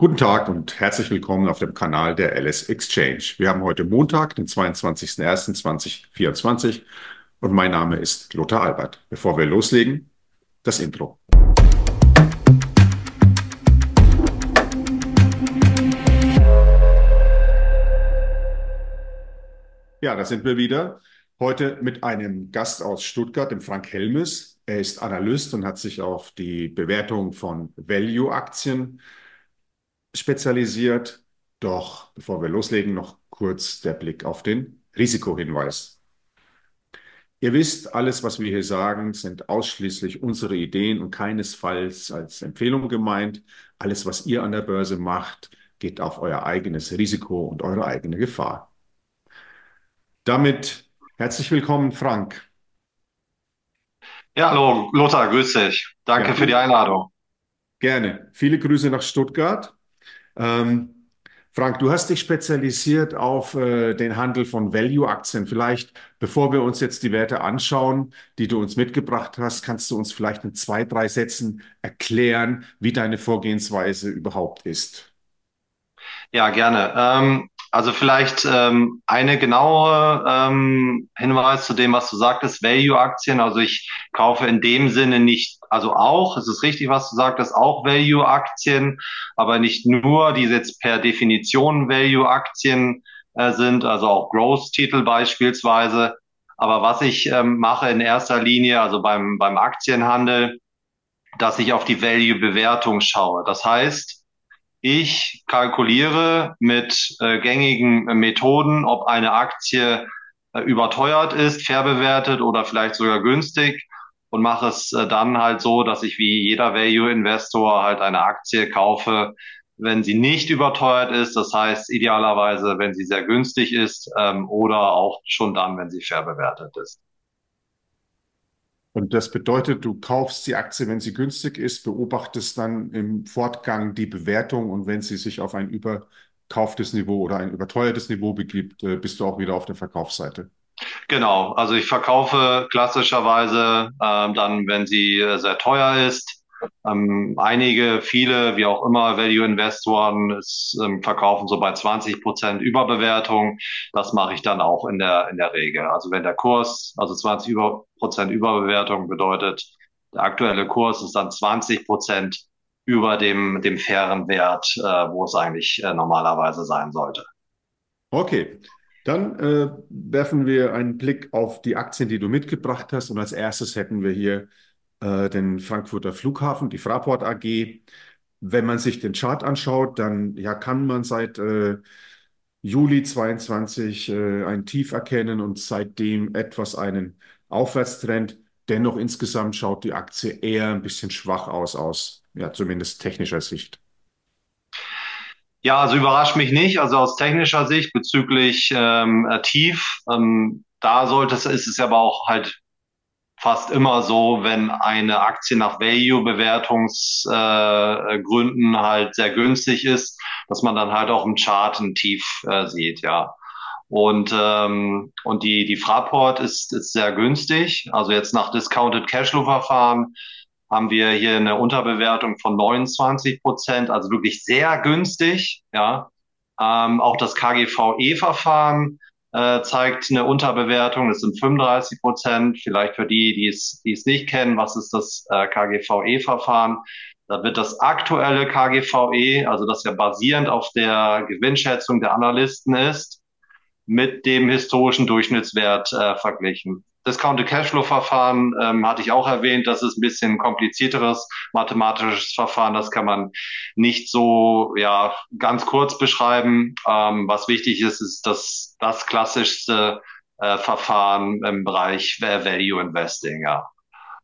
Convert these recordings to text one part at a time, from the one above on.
Guten Tag und herzlich willkommen auf dem Kanal der LS Exchange. Wir haben heute Montag, den 22.01.2024 und mein Name ist Lothar Albert. Bevor wir loslegen, das Intro. Ja, da sind wir wieder. Heute mit einem Gast aus Stuttgart, dem Frank Helmes. Er ist Analyst und hat sich auf die Bewertung von Value-Aktien spezialisiert. Doch bevor wir loslegen, noch kurz der Blick auf den Risikohinweis. Ihr wisst, alles, was wir hier sagen, sind ausschließlich unsere Ideen und keinesfalls als Empfehlung gemeint. Alles, was ihr an der Börse macht, geht auf euer eigenes Risiko und eure eigene Gefahr. Damit herzlich willkommen, Frank. Ja, hallo, Lothar, grüß dich. Danke ja, für die Einladung. Gerne. Viele Grüße nach Stuttgart. Ähm, Frank, du hast dich spezialisiert auf äh, den Handel von Value-Aktien. Vielleicht, bevor wir uns jetzt die Werte anschauen, die du uns mitgebracht hast, kannst du uns vielleicht in zwei, drei Sätzen erklären, wie deine Vorgehensweise überhaupt ist. Ja, gerne. Ähm, also vielleicht ähm, eine genaue ähm, Hinweis zu dem, was du sagtest, Value-Aktien. Also ich kaufe in dem Sinne nicht, also auch, es ist richtig, was du sagtest, auch Value-Aktien, aber nicht nur, die jetzt per Definition Value-Aktien äh, sind, also auch Growth-Titel beispielsweise. Aber was ich ähm, mache in erster Linie, also beim, beim Aktienhandel, dass ich auf die Value-Bewertung schaue. Das heißt, ich kalkuliere mit äh, gängigen Methoden, ob eine Aktie äh, überteuert ist, fair bewertet oder vielleicht sogar günstig und mache es äh, dann halt so, dass ich wie jeder Value-Investor halt eine Aktie kaufe, wenn sie nicht überteuert ist, das heißt idealerweise, wenn sie sehr günstig ist ähm, oder auch schon dann, wenn sie fair bewertet ist. Und das bedeutet, du kaufst die Aktie, wenn sie günstig ist, beobachtest dann im Fortgang die Bewertung und wenn sie sich auf ein überkauftes Niveau oder ein überteuertes Niveau begibt, äh, bist du auch wieder auf der Verkaufsseite. Genau, also ich verkaufe klassischerweise äh, dann, wenn sie äh, sehr teuer ist. Ähm, einige, viele, wie auch immer, Value-Investoren ähm, verkaufen so bei 20 Prozent Überbewertung. Das mache ich dann auch in der, in der Regel. Also wenn der Kurs, also 20 Prozent Überbewertung bedeutet, der aktuelle Kurs ist dann 20 Prozent über dem, dem fairen Wert, äh, wo es eigentlich äh, normalerweise sein sollte. Okay, dann äh, werfen wir einen Blick auf die Aktien, die du mitgebracht hast. Und als erstes hätten wir hier äh, den Frankfurter Flughafen, die Fraport AG. Wenn man sich den Chart anschaut, dann ja, kann man seit äh, Juli 22 äh, ein Tief erkennen und seitdem etwas einen Aufwärtstrend. Dennoch insgesamt schaut die Aktie eher ein bisschen schwach aus, aus ja, zumindest technischer Sicht. Ja, also überrascht mich nicht. Also aus technischer Sicht bezüglich ähm, Tief, ähm, da sollte es, ist es aber auch halt fast immer so, wenn eine Aktie nach Value-Bewertungsgründen äh, halt sehr günstig ist, dass man dann halt auch im Chart ein Tief äh, sieht, ja. Und, ähm, und die, die Fraport ist, ist sehr günstig. Also jetzt nach Discounted Cashflow-Verfahren haben wir hier eine Unterbewertung von 29 Prozent, also wirklich sehr günstig, ja. Ähm, auch das KGVE-Verfahren äh, zeigt eine Unterbewertung. Das sind 35 Prozent. Vielleicht für die, die es, die es nicht kennen, was ist das äh, KGVE-Verfahren? Da wird das aktuelle KGVE, also das ja basierend auf der Gewinnschätzung der Analysten ist, mit dem historischen Durchschnittswert äh, verglichen. Discounted Cashflow-Verfahren ähm, hatte ich auch erwähnt. Das ist ein bisschen komplizierteres mathematisches Verfahren. Das kann man nicht so ja ganz kurz beschreiben. Ähm, was wichtig ist, ist dass das klassischste äh, Verfahren im Bereich Value Investing. Ja.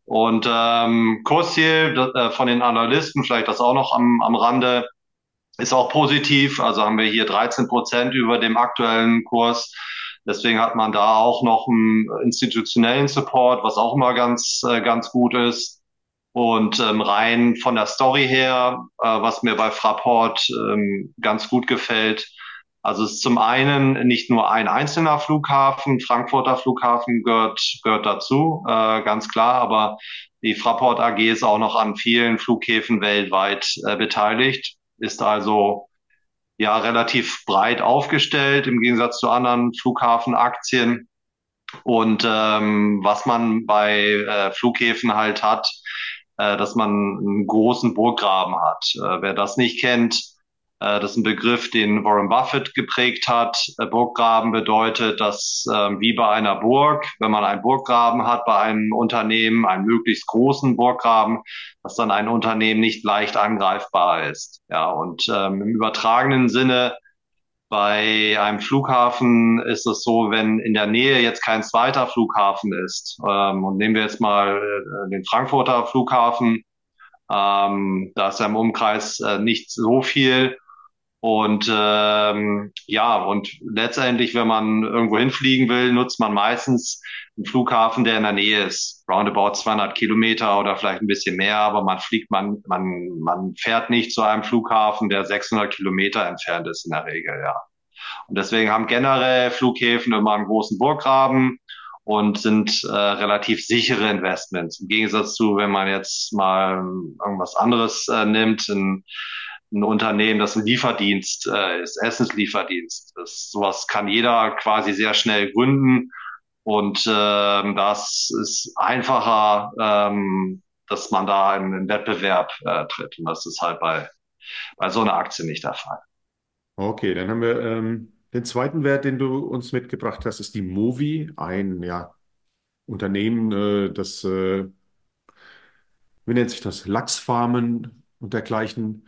Und ähm, Kursziel äh, von den Analysten, vielleicht das auch noch am, am Rande, ist auch positiv. Also haben wir hier 13 Prozent über dem aktuellen Kurs. Deswegen hat man da auch noch einen institutionellen Support, was auch immer ganz, äh, ganz gut ist. Und ähm, rein von der Story her, äh, was mir bei Fraport ähm, ganz gut gefällt, also es ist zum einen nicht nur ein einzelner Flughafen, Frankfurter Flughafen gehört, gehört dazu, äh, ganz klar, aber die Fraport AG ist auch noch an vielen Flughäfen weltweit äh, beteiligt. ist also ja relativ breit aufgestellt im Gegensatz zu anderen Flughafenaktien. Und ähm, was man bei äh, Flughäfen halt hat, äh, dass man einen großen Burggraben hat. Äh, wer das nicht kennt, das ist ein Begriff, den Warren Buffett geprägt hat. Äh, Burggraben bedeutet, dass ähm, wie bei einer Burg, wenn man einen Burggraben hat bei einem Unternehmen, einen möglichst großen Burggraben, dass dann ein Unternehmen nicht leicht angreifbar ist. Ja, und ähm, im übertragenen Sinne bei einem Flughafen ist es so, wenn in der Nähe jetzt kein zweiter Flughafen ist, ähm, und nehmen wir jetzt mal äh, den Frankfurter Flughafen, ähm, da ist ja im Umkreis äh, nicht so viel, und ähm, ja, und letztendlich, wenn man irgendwo hinfliegen will, nutzt man meistens einen Flughafen, der in der Nähe ist, roundabout 200 Kilometer oder vielleicht ein bisschen mehr, aber man fliegt, man, man, man fährt nicht zu einem Flughafen, der 600 Kilometer entfernt ist in der Regel, ja. Und deswegen haben generell Flughäfen immer einen großen Burggraben und sind äh, relativ sichere Investments. Im Gegensatz zu, wenn man jetzt mal irgendwas anderes äh, nimmt, in, ein Unternehmen, das ein Lieferdienst äh, ist, Essenslieferdienst. Das, sowas kann jeder quasi sehr schnell gründen und ähm, das ist einfacher, ähm, dass man da in einen Wettbewerb äh, tritt und das ist halt bei, bei so einer Aktie nicht der Fall. Okay, dann haben wir ähm, den zweiten Wert, den du uns mitgebracht hast, ist die Movi, ein ja, Unternehmen, äh, das, äh, wie nennt sich das, Lachsfarmen und dergleichen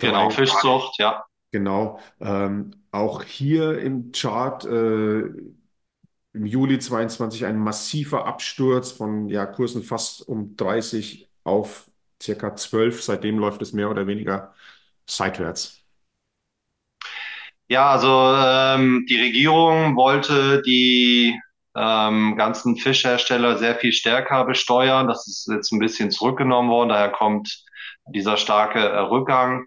Genau, betreibt. Fischzucht, ja. Genau. Ähm, auch hier im Chart äh, im Juli 22 ein massiver Absturz von ja, Kursen fast um 30 auf circa 12. Seitdem läuft es mehr oder weniger seitwärts. Ja, also ähm, die Regierung wollte die ähm, ganzen Fischhersteller sehr viel stärker besteuern. Das ist jetzt ein bisschen zurückgenommen worden. Daher kommt dieser starke äh, Rückgang.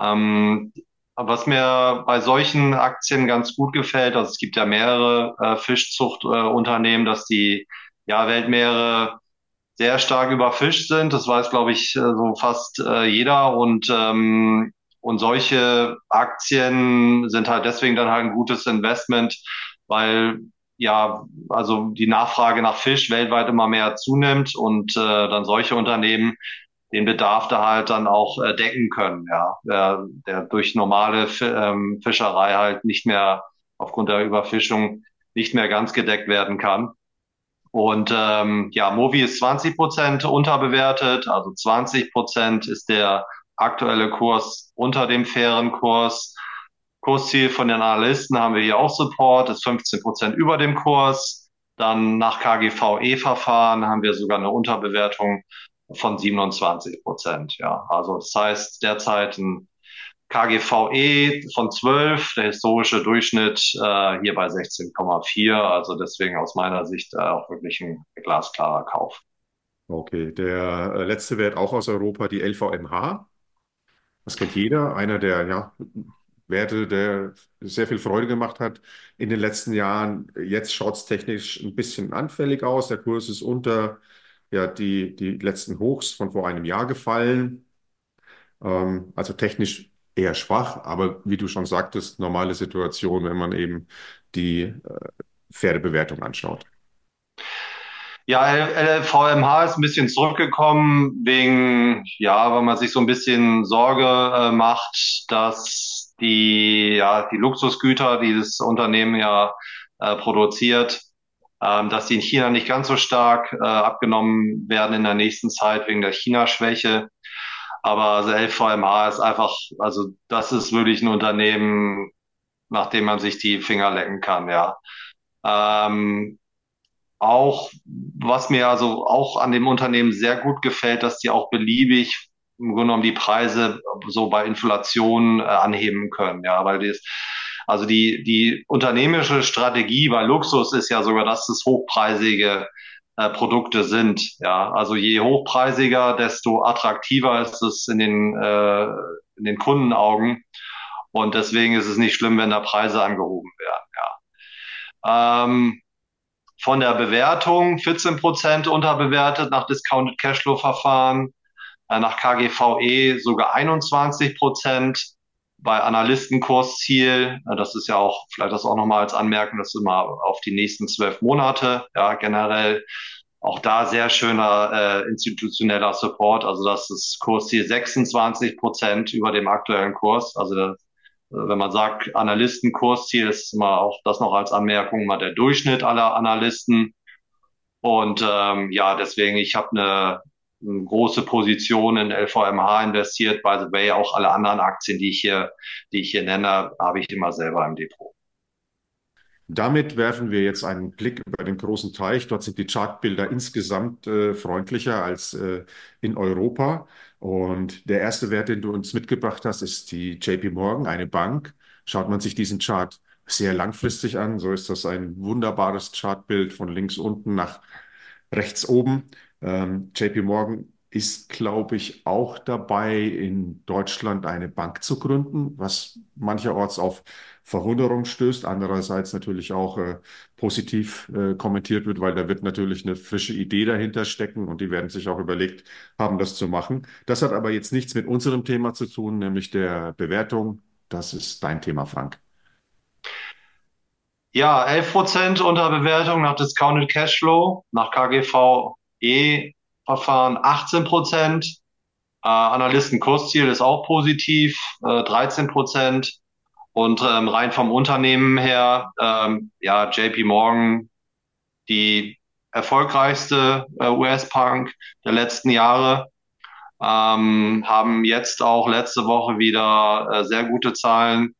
Ähm, was mir bei solchen Aktien ganz gut gefällt, also es gibt ja mehrere äh, Fischzuchtunternehmen, äh, dass die ja, Weltmeere sehr stark überfischt sind. Das weiß, glaube ich, äh, so fast äh, jeder. Und, ähm, und solche Aktien sind halt deswegen dann halt ein gutes Investment, weil ja, also die Nachfrage nach Fisch weltweit immer mehr zunimmt und äh, dann solche Unternehmen den Bedarf da halt dann auch äh, decken können, ja, der, der durch normale F ähm, Fischerei halt nicht mehr aufgrund der Überfischung nicht mehr ganz gedeckt werden kann. Und ähm, ja, Movi ist 20 Prozent unterbewertet, also 20 Prozent ist der aktuelle Kurs unter dem fairen Kurs. Kursziel von den Analysten haben wir hier auch Support, ist 15 Prozent über dem Kurs. Dann nach KGVE-Verfahren haben wir sogar eine Unterbewertung von 27 Prozent. Ja, also das heißt derzeit ein KGVE von 12, der historische Durchschnitt äh, hier bei 16,4. Also deswegen aus meiner Sicht äh, auch wirklich ein glasklarer Kauf. Okay, der äh, letzte Wert auch aus Europa, die LVMH. Das kennt jeder, einer der ja, Werte, der sehr viel Freude gemacht hat in den letzten Jahren. Jetzt schaut es technisch ein bisschen anfällig aus. Der Kurs ist unter ja die, die letzten Hochs von vor einem Jahr gefallen. Ähm, also technisch eher schwach, aber wie du schon sagtest, normale Situation, wenn man eben die äh, Pferdebewertung anschaut. Ja, LVMH ist ein bisschen zurückgekommen wegen, ja, weil man sich so ein bisschen Sorge äh, macht, dass die, ja, die Luxusgüter, die das Unternehmen ja äh, produziert, ähm, dass die in China nicht ganz so stark äh, abgenommen werden in der nächsten Zeit wegen der China-Schwäche. Aber also LVMH ist einfach, also das ist wirklich ein Unternehmen, nach dem man sich die Finger lecken kann, ja. Ähm, auch, was mir also auch an dem Unternehmen sehr gut gefällt, dass die auch beliebig im Grunde genommen die Preise so bei Inflation äh, anheben können, ja, weil das, also die, die unternehmerische Strategie bei Luxus ist ja sogar, dass es hochpreisige äh, Produkte sind. Ja, also je hochpreisiger, desto attraktiver ist es in den, äh, in den Kundenaugen. Und deswegen ist es nicht schlimm, wenn da Preise angehoben werden. Ja. Ähm, von der Bewertung 14 Prozent unterbewertet nach Discounted Cashflow Verfahren. äh, nach KGVE sogar 21 Prozent. Bei Analystenkursziel, das ist ja auch, vielleicht das auch nochmal als Anmerkung, das ist immer auf die nächsten zwölf Monate, ja, generell auch da sehr schöner äh, institutioneller Support, also das ist Kursziel 26 Prozent über dem aktuellen Kurs. Also wenn man sagt Analystenkursziel, ist immer auch das noch als Anmerkung mal der Durchschnitt aller Analysten. Und ähm, ja, deswegen, ich habe eine große Position in LVMH investiert. By the way, auch alle anderen Aktien, die ich hier, die ich hier nenne, habe ich immer selber im Depot. Damit werfen wir jetzt einen Blick über den großen Teich. Dort sind die Chartbilder insgesamt äh, freundlicher als äh, in Europa. Und der erste Wert, den du uns mitgebracht hast, ist die JP Morgan, eine Bank. Schaut man sich diesen Chart sehr langfristig an, so ist das ein wunderbares Chartbild von links unten nach rechts oben. Ähm, JP Morgan ist, glaube ich, auch dabei, in Deutschland eine Bank zu gründen, was mancherorts auf Verwunderung stößt, andererseits natürlich auch äh, positiv äh, kommentiert wird, weil da wird natürlich eine frische Idee dahinter stecken und die werden sich auch überlegt haben, das zu machen. Das hat aber jetzt nichts mit unserem Thema zu tun, nämlich der Bewertung. Das ist dein Thema, Frank. Ja, 11 Prozent Unterbewertung nach Discounted Cashflow, nach KGVE-Verfahren 18 Prozent. Äh, Analystenkursziel ist auch positiv, äh, 13 Prozent. Und ähm, rein vom Unternehmen her, ähm, ja, JP Morgan, die erfolgreichste äh, US-Punk der letzten Jahre, ähm, haben jetzt auch letzte Woche wieder äh, sehr gute Zahlen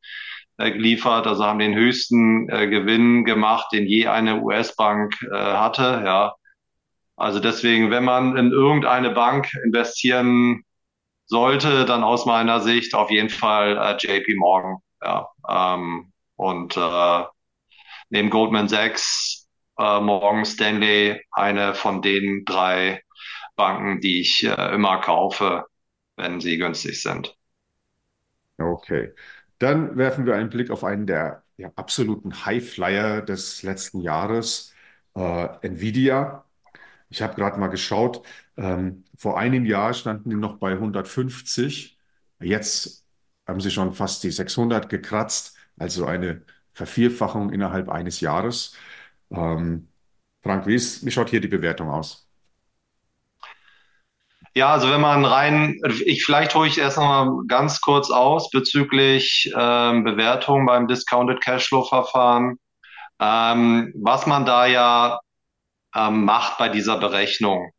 äh, geliefert, also haben den höchsten äh, Gewinn gemacht, den je eine US-Bank äh, hatte. Ja, also deswegen, wenn man in irgendeine Bank investieren sollte, dann aus meiner Sicht auf jeden Fall äh, JP Morgan. Ja, ähm, und äh, neben Goldman Sachs, äh, Morgan Stanley, eine von den drei Banken, die ich äh, immer kaufe, wenn sie günstig sind. Okay. Dann werfen wir einen Blick auf einen der ja, absoluten Highflyer des letzten Jahres, äh, Nvidia. Ich habe gerade mal geschaut, ähm, vor einem Jahr standen die noch bei 150. Jetzt haben sie schon fast die 600 gekratzt, also eine Vervierfachung innerhalb eines Jahres. Ähm, Frank, wie, ist, wie schaut hier die Bewertung aus? Ja, also wenn man rein, ich vielleicht hole ich erst noch mal ganz kurz aus bezüglich ähm, Bewertung beim Discounted Cashflow Verfahren. Ähm, was man da ja ähm, macht bei dieser Berechnung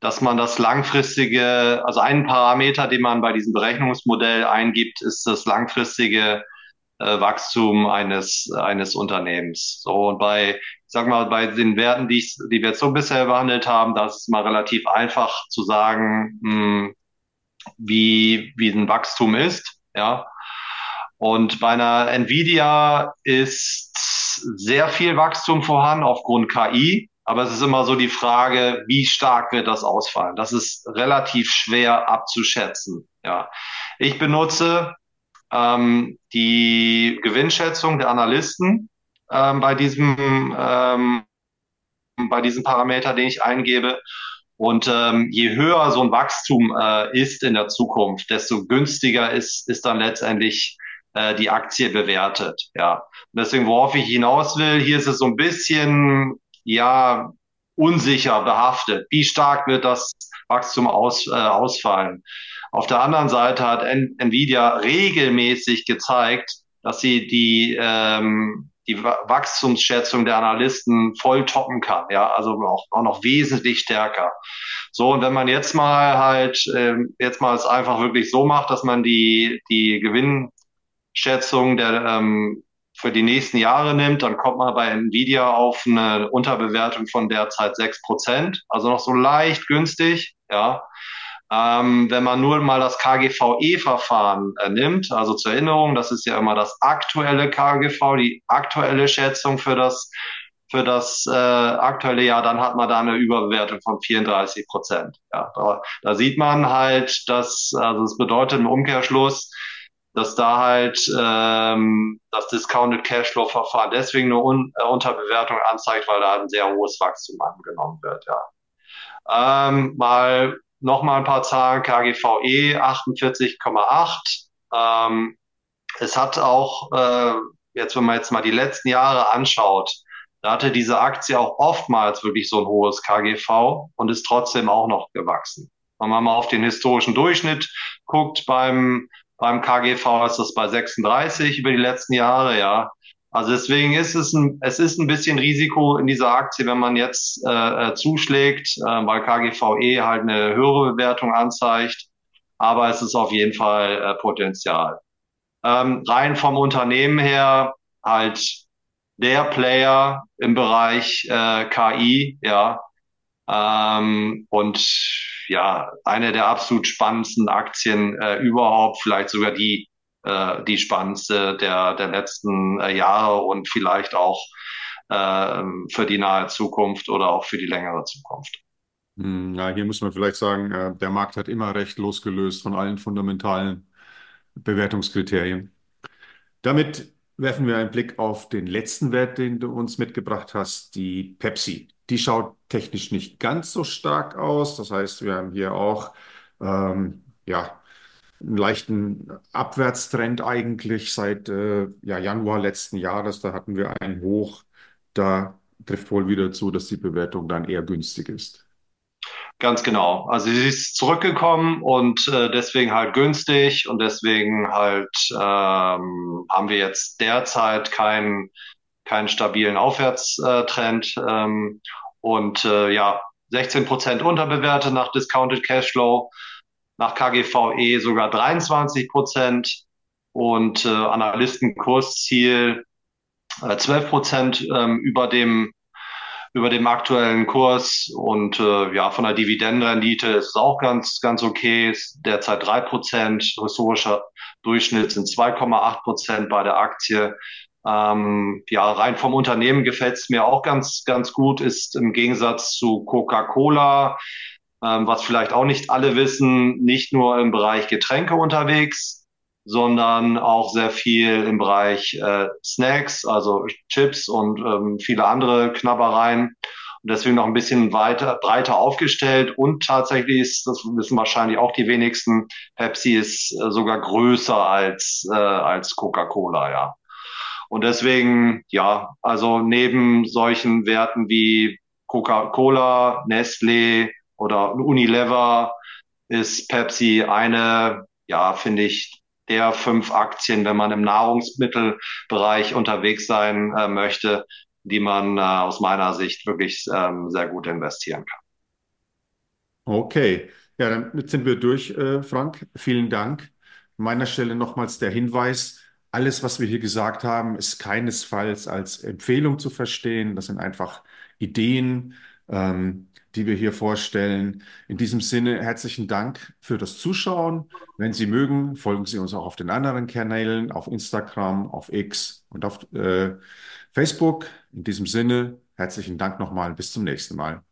dass man das langfristige, also ein Parameter, den man bei diesem Berechnungsmodell eingibt, ist das langfristige äh, Wachstum eines, eines Unternehmens. So, und bei, ich sag mal, bei den Werten, die, ich, die wir jetzt so bisher behandelt haben, da ist es mal relativ einfach zu sagen, mh, hm, wie, wie ein Wachstum ist, ja. Und bei einer Nvidia ist sehr viel Wachstum vorhanden aufgrund KI. Aber es ist immer so die Frage, wie stark wird das ausfallen? Das ist relativ schwer abzuschätzen. Ja, ich benutze ähm, die Gewinnschätzung der Analysten ähm, bei diesem ähm, bei diesem Parameter, den ich eingebe. Und ähm, je höher so ein Wachstum äh, ist in der Zukunft, desto günstiger ist, ist dann letztendlich äh, die Aktie bewertet. Ja. Deswegen, worauf ich hinaus will, hier ist es so ein bisschen ja unsicher behaftet. Wie stark wird das Wachstum aus, äh, ausfallen? Auf der anderen Seite hat Nvidia regelmäßig gezeigt, dass sie die, ähm, die Wachstumsschätzung der Analysten voll toppen kann, ja, also auch, auch noch wesentlich stärker. So, und wenn man jetzt mal halt, äh, jetzt mal es einfach wirklich so macht, dass man die, die Gewinnschätzung der ähm, für die nächsten Jahre nimmt, dann kommt man bei Nvidia auf eine Unterbewertung von derzeit sechs Prozent, also noch so leicht günstig, ja. Ähm, wenn man nur mal das KGVE-Verfahren äh, nimmt, also zur Erinnerung, das ist ja immer das aktuelle KGV, die aktuelle Schätzung für das für das äh, aktuelle Jahr, dann hat man da eine Überbewertung von 34 Prozent. Ja, da, da sieht man halt, dass also es bedeutet im Umkehrschluss, dass da halt ähm, das Discounted Cashflow Verfahren deswegen eine Un äh, Unterbewertung anzeigt, weil da ein sehr hohes Wachstum angenommen wird. Ja. Ähm, mal nochmal ein paar Zahlen. KGVE 48,8. Ähm, es hat auch, äh, jetzt wenn man jetzt mal die letzten Jahre anschaut, da hatte diese Aktie auch oftmals wirklich so ein hohes KGV und ist trotzdem auch noch gewachsen. Wenn man mal auf den historischen Durchschnitt guckt beim, beim KGV, ist das bei 36 über die letzten Jahre, ja. Also deswegen ist es ein, es ist ein bisschen Risiko in dieser Aktie, wenn man jetzt äh, äh zuschlägt, äh, weil KGVE halt eine höhere Bewertung anzeigt. Aber es ist auf jeden Fall äh, Potenzial. Ähm, rein vom Unternehmen her halt der Player im Bereich äh, KI, ja. Ähm, und ja, eine der absolut spannendsten Aktien äh, überhaupt, vielleicht sogar die äh, die spannendste der, der letzten äh, Jahre und vielleicht auch äh, für die nahe Zukunft oder auch für die längere Zukunft. Hm, ja, hier muss man vielleicht sagen, äh, der Markt hat immer recht losgelöst von allen fundamentalen Bewertungskriterien. Damit werfen wir einen Blick auf den letzten Wert, den du uns mitgebracht hast, die Pepsi. Die schaut technisch nicht ganz so stark aus. Das heißt, wir haben hier auch ähm, ja, einen leichten Abwärtstrend eigentlich seit äh, ja, Januar letzten Jahres. Da hatten wir einen Hoch. Da trifft wohl wieder zu, dass die Bewertung dann eher günstig ist. Ganz genau. Also sie ist zurückgekommen und äh, deswegen halt günstig und deswegen halt ähm, haben wir jetzt derzeit keinen keinen stabilen Aufwärtstrend ähm, und äh, ja 16 Prozent unterbewertet nach Discounted Cashflow nach KGVE sogar 23 Prozent und äh, Analystenkursziel äh, 12 Prozent ähm, über dem über dem aktuellen Kurs und äh, ja von der Dividendenrendite ist es auch ganz ganz okay. Ist derzeit drei Prozent. Historischer Durchschnitt sind 2,8 Prozent bei der Aktie. Ähm, ja rein vom Unternehmen gefällt es mir auch ganz ganz gut. Ist im Gegensatz zu Coca-Cola ähm, was vielleicht auch nicht alle wissen, nicht nur im Bereich Getränke unterwegs, sondern auch sehr viel im Bereich äh, Snacks, also Chips und ähm, viele andere Knabbereien. Und deswegen noch ein bisschen weiter, breiter aufgestellt. Und tatsächlich ist, das wissen wahrscheinlich auch die wenigsten, Pepsi ist äh, sogar größer als, äh, als Coca-Cola, ja. Und deswegen, ja, also neben solchen Werten wie Coca-Cola, Nestlé, oder Unilever ist Pepsi eine, ja, finde ich, der fünf Aktien, wenn man im Nahrungsmittelbereich unterwegs sein äh, möchte, die man äh, aus meiner Sicht wirklich ähm, sehr gut investieren kann. Okay, ja, damit sind wir durch, äh, Frank. Vielen Dank. An meiner Stelle nochmals der Hinweis, alles, was wir hier gesagt haben, ist keinesfalls als Empfehlung zu verstehen. Das sind einfach Ideen, ähm, die wir hier vorstellen. In diesem Sinne herzlichen Dank für das Zuschauen. Wenn Sie mögen, folgen Sie uns auch auf den anderen Kanälen, auf Instagram, auf X und auf äh, Facebook. In diesem Sinne herzlichen Dank nochmal. Bis zum nächsten Mal.